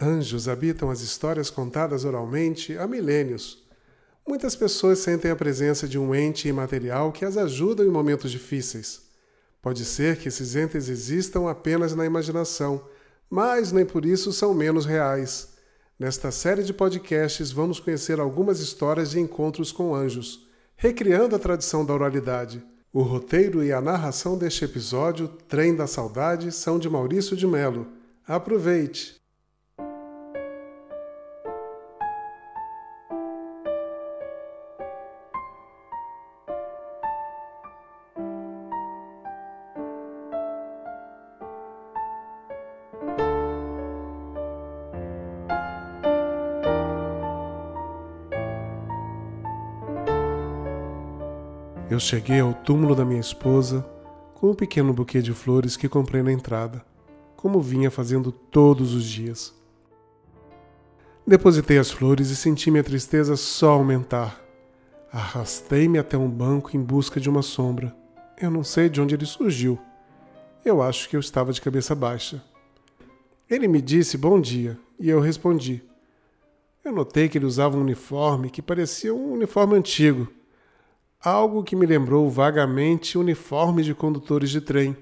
Anjos habitam as histórias contadas oralmente há milênios. Muitas pessoas sentem a presença de um ente imaterial que as ajuda em momentos difíceis. Pode ser que esses entes existam apenas na imaginação, mas nem por isso são menos reais. Nesta série de podcasts, vamos conhecer algumas histórias de encontros com anjos, recriando a tradição da oralidade. O roteiro e a narração deste episódio, Trem da Saudade, são de Maurício de Melo. Aproveite! Eu cheguei ao túmulo da minha esposa com um pequeno buquê de flores que comprei na entrada, como vinha fazendo todos os dias. Depositei as flores e senti minha tristeza só aumentar. Arrastei-me até um banco em busca de uma sombra. Eu não sei de onde ele surgiu. Eu acho que eu estava de cabeça baixa. Ele me disse bom dia e eu respondi. Eu notei que ele usava um uniforme que parecia um uniforme antigo algo que me lembrou vagamente uniforme de condutores de trem,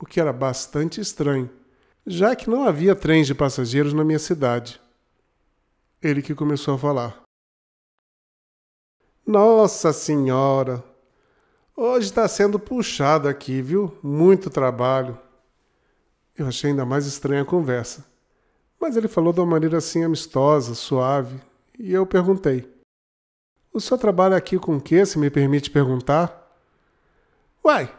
o que era bastante estranho, já que não havia trens de passageiros na minha cidade. Ele que começou a falar. Nossa Senhora! Hoje está sendo puxado aqui, viu? Muito trabalho. Eu achei ainda mais estranha a conversa. Mas ele falou de uma maneira assim amistosa, suave, e eu perguntei: o senhor trabalha aqui com o quê, se me permite perguntar? Uai,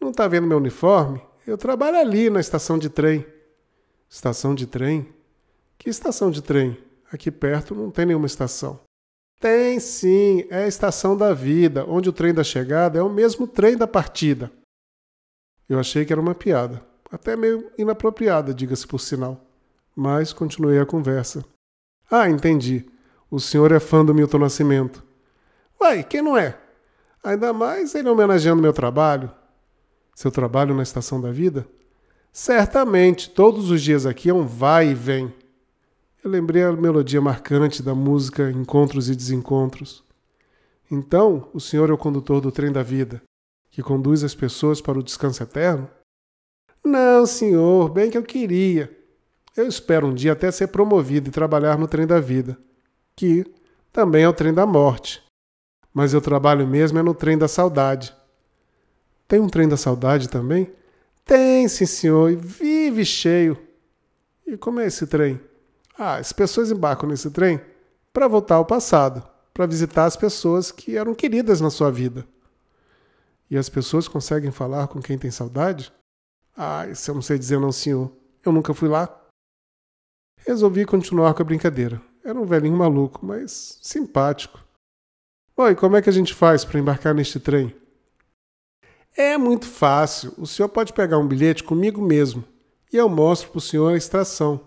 não está vendo meu uniforme? Eu trabalho ali na estação de trem. Estação de trem? Que estação de trem? Aqui perto não tem nenhuma estação. Tem sim, é a estação da vida, onde o trem da chegada é o mesmo trem da partida. Eu achei que era uma piada, até meio inapropriada, diga-se por sinal. Mas continuei a conversa. Ah, entendi. O senhor é fã do Milton Nascimento. Uai, quem não é? Ainda mais ele homenageando meu trabalho. Seu trabalho na estação da vida? Certamente, todos os dias aqui é um vai e vem. Eu lembrei a melodia marcante da música Encontros e Desencontros. Então, o senhor é o condutor do trem da vida, que conduz as pessoas para o descanso eterno? Não, senhor, bem que eu queria. Eu espero um dia até ser promovido e trabalhar no trem da vida, que também é o trem da morte mas eu trabalho mesmo é no trem da saudade. Tem um trem da saudade também? Tem, sim, senhor, e vive cheio. E como é esse trem? Ah, as pessoas embarcam nesse trem para voltar ao passado, para visitar as pessoas que eram queridas na sua vida. E as pessoas conseguem falar com quem tem saudade? Ah, isso eu não sei dizer não, senhor. Eu nunca fui lá. Resolvi continuar com a brincadeira. Era um velhinho maluco, mas simpático. Oi, como é que a gente faz para embarcar neste trem? É muito fácil. O senhor pode pegar um bilhete comigo mesmo e eu mostro para o senhor a extração.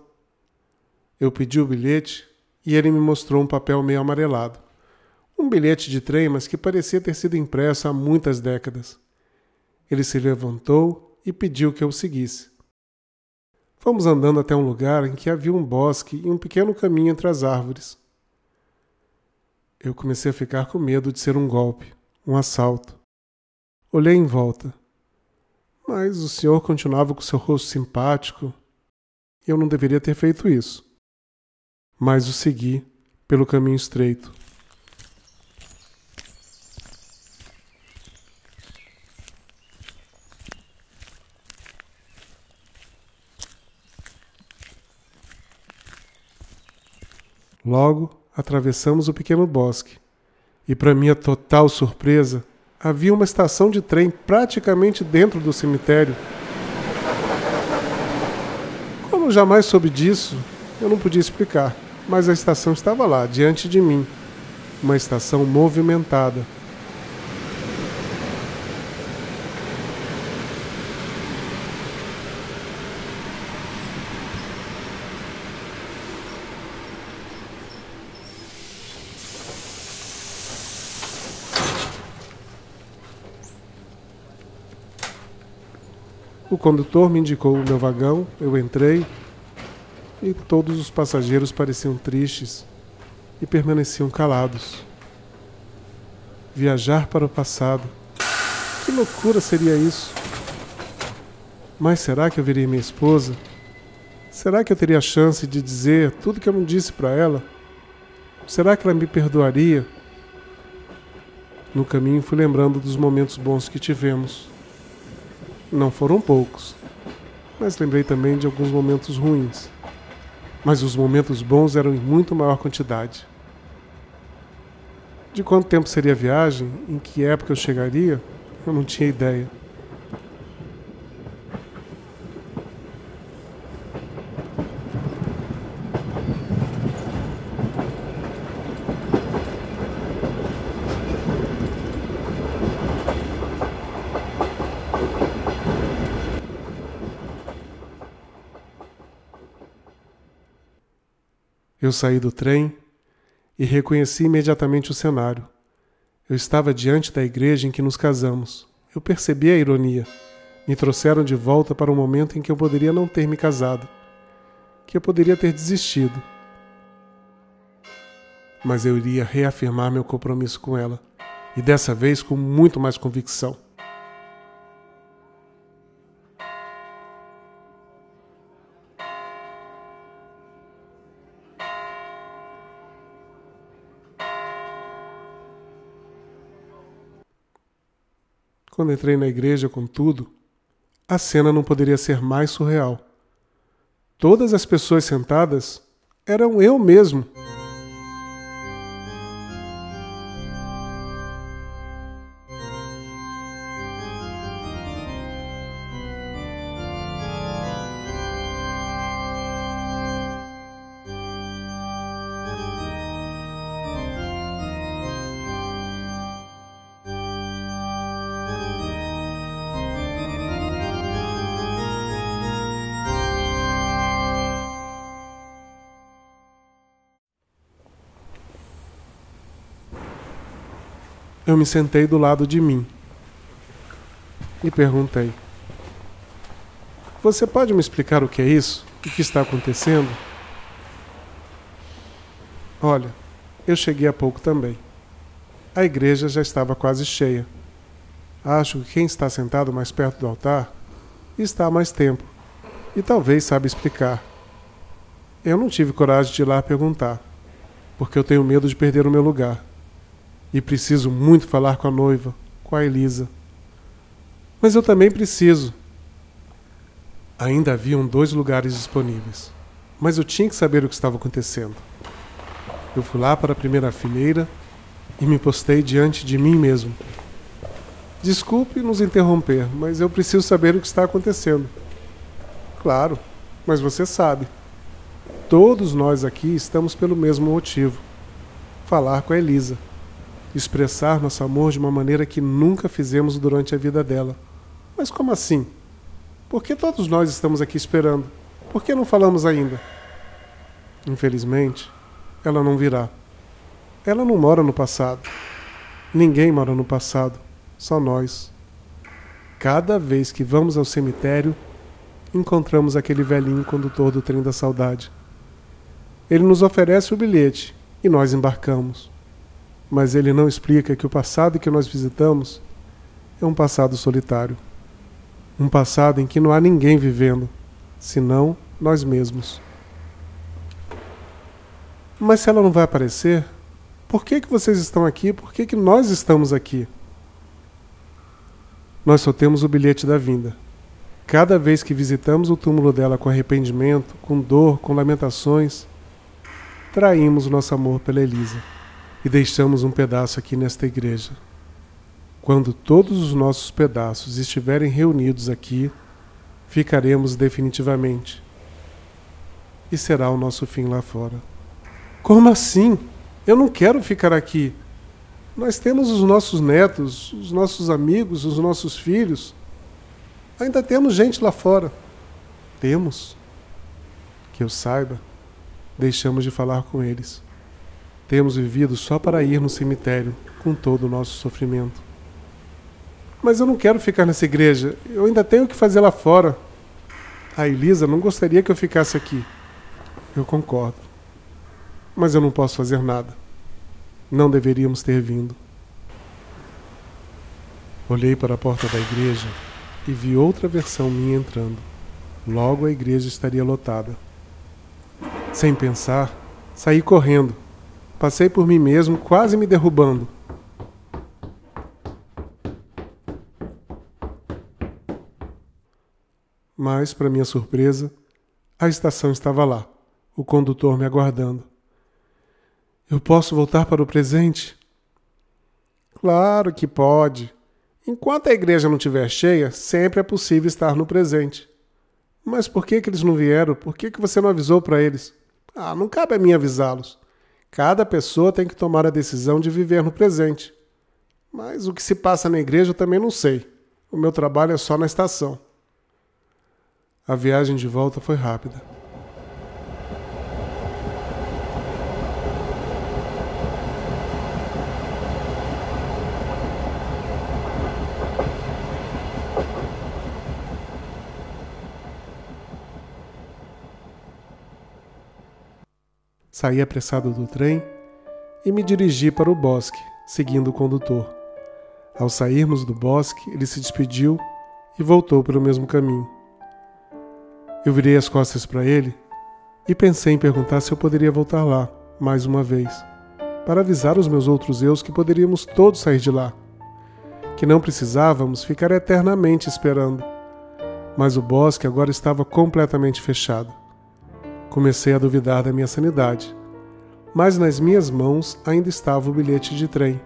Eu pedi o bilhete e ele me mostrou um papel meio amarelado. Um bilhete de trem, mas que parecia ter sido impresso há muitas décadas. Ele se levantou e pediu que eu o seguisse. Fomos andando até um lugar em que havia um bosque e um pequeno caminho entre as árvores eu comecei a ficar com medo de ser um golpe, um assalto. Olhei em volta. Mas o senhor continuava com seu rosto simpático. Eu não deveria ter feito isso. Mas o segui pelo caminho estreito. Logo, atravessamos o pequeno bosque. E, para minha total surpresa, havia uma estação de trem praticamente dentro do cemitério. Como jamais soube disso, eu não podia explicar, mas a estação estava lá, diante de mim. Uma estação movimentada. O condutor me indicou o meu vagão, eu entrei. e todos os passageiros pareciam tristes e permaneciam calados. Viajar para o passado. Que loucura seria isso? Mas será que eu veria minha esposa? Será que eu teria a chance de dizer tudo que eu não disse para ela? Será que ela me perdoaria? No caminho fui lembrando dos momentos bons que tivemos. Não foram poucos, mas lembrei também de alguns momentos ruins. Mas os momentos bons eram em muito maior quantidade. De quanto tempo seria a viagem, em que época eu chegaria, eu não tinha ideia. Eu saí do trem e reconheci imediatamente o cenário. Eu estava diante da igreja em que nos casamos. Eu percebi a ironia. Me trouxeram de volta para um momento em que eu poderia não ter me casado, que eu poderia ter desistido. Mas eu iria reafirmar meu compromisso com ela, e dessa vez com muito mais convicção. Quando entrei na igreja com tudo, a cena não poderia ser mais surreal. Todas as pessoas sentadas eram eu mesmo. Eu me sentei do lado de mim e perguntei: Você pode me explicar o que é isso? O que está acontecendo? Olha, eu cheguei há pouco também. A igreja já estava quase cheia. Acho que quem está sentado mais perto do altar está há mais tempo e talvez sabe explicar. Eu não tive coragem de ir lá perguntar, porque eu tenho medo de perder o meu lugar e preciso muito falar com a noiva, com a Elisa. Mas eu também preciso. Ainda haviam dois lugares disponíveis, mas eu tinha que saber o que estava acontecendo. Eu fui lá para a primeira fileira e me postei diante de mim mesmo. Desculpe nos interromper, mas eu preciso saber o que está acontecendo. Claro, mas você sabe. Todos nós aqui estamos pelo mesmo motivo: falar com a Elisa expressar nosso amor de uma maneira que nunca fizemos durante a vida dela. Mas como assim? Por que todos nós estamos aqui esperando? Por que não falamos ainda? Infelizmente, ela não virá. Ela não mora no passado. Ninguém mora no passado, só nós. Cada vez que vamos ao cemitério, encontramos aquele velhinho condutor do trem da saudade. Ele nos oferece o bilhete e nós embarcamos mas ele não explica que o passado que nós visitamos é um passado solitário. Um passado em que não há ninguém vivendo, senão nós mesmos. Mas se ela não vai aparecer, por que, que vocês estão aqui? Por que, que nós estamos aqui? Nós só temos o bilhete da vinda. Cada vez que visitamos o túmulo dela com arrependimento, com dor, com lamentações, traímos o nosso amor pela Elisa e deixamos um pedaço aqui nesta igreja. Quando todos os nossos pedaços estiverem reunidos aqui, ficaremos definitivamente. E será o nosso fim lá fora. Como assim? Eu não quero ficar aqui. Nós temos os nossos netos, os nossos amigos, os nossos filhos. Ainda temos gente lá fora. Temos. Que eu saiba, deixamos de falar com eles. Temos vivido só para ir no cemitério com todo o nosso sofrimento. Mas eu não quero ficar nessa igreja. Eu ainda tenho que fazer lá fora. A Elisa não gostaria que eu ficasse aqui. Eu concordo. Mas eu não posso fazer nada. Não deveríamos ter vindo. Olhei para a porta da igreja e vi outra versão minha entrando. Logo a igreja estaria lotada. Sem pensar, saí correndo. Passei por mim mesmo, quase me derrubando. Mas, para minha surpresa, a estação estava lá, o condutor me aguardando. Eu posso voltar para o presente? Claro que pode. Enquanto a igreja não estiver cheia, sempre é possível estar no presente. Mas por que, que eles não vieram? Por que, que você não avisou para eles? Ah, não cabe a mim avisá-los. Cada pessoa tem que tomar a decisão de viver no presente. Mas o que se passa na igreja eu também não sei. O meu trabalho é só na estação. A viagem de volta foi rápida. Saí apressado do trem e me dirigi para o bosque, seguindo o condutor. Ao sairmos do bosque, ele se despediu e voltou pelo mesmo caminho. Eu virei as costas para ele e pensei em perguntar se eu poderia voltar lá, mais uma vez, para avisar os meus outros eus que poderíamos todos sair de lá, que não precisávamos ficar eternamente esperando. Mas o bosque agora estava completamente fechado. Comecei a duvidar da minha sanidade. Mas nas minhas mãos ainda estava o bilhete de trem.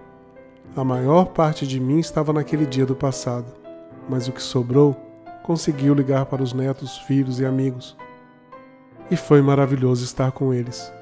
A maior parte de mim estava naquele dia do passado, mas o que sobrou conseguiu ligar para os netos, filhos e amigos. E foi maravilhoso estar com eles.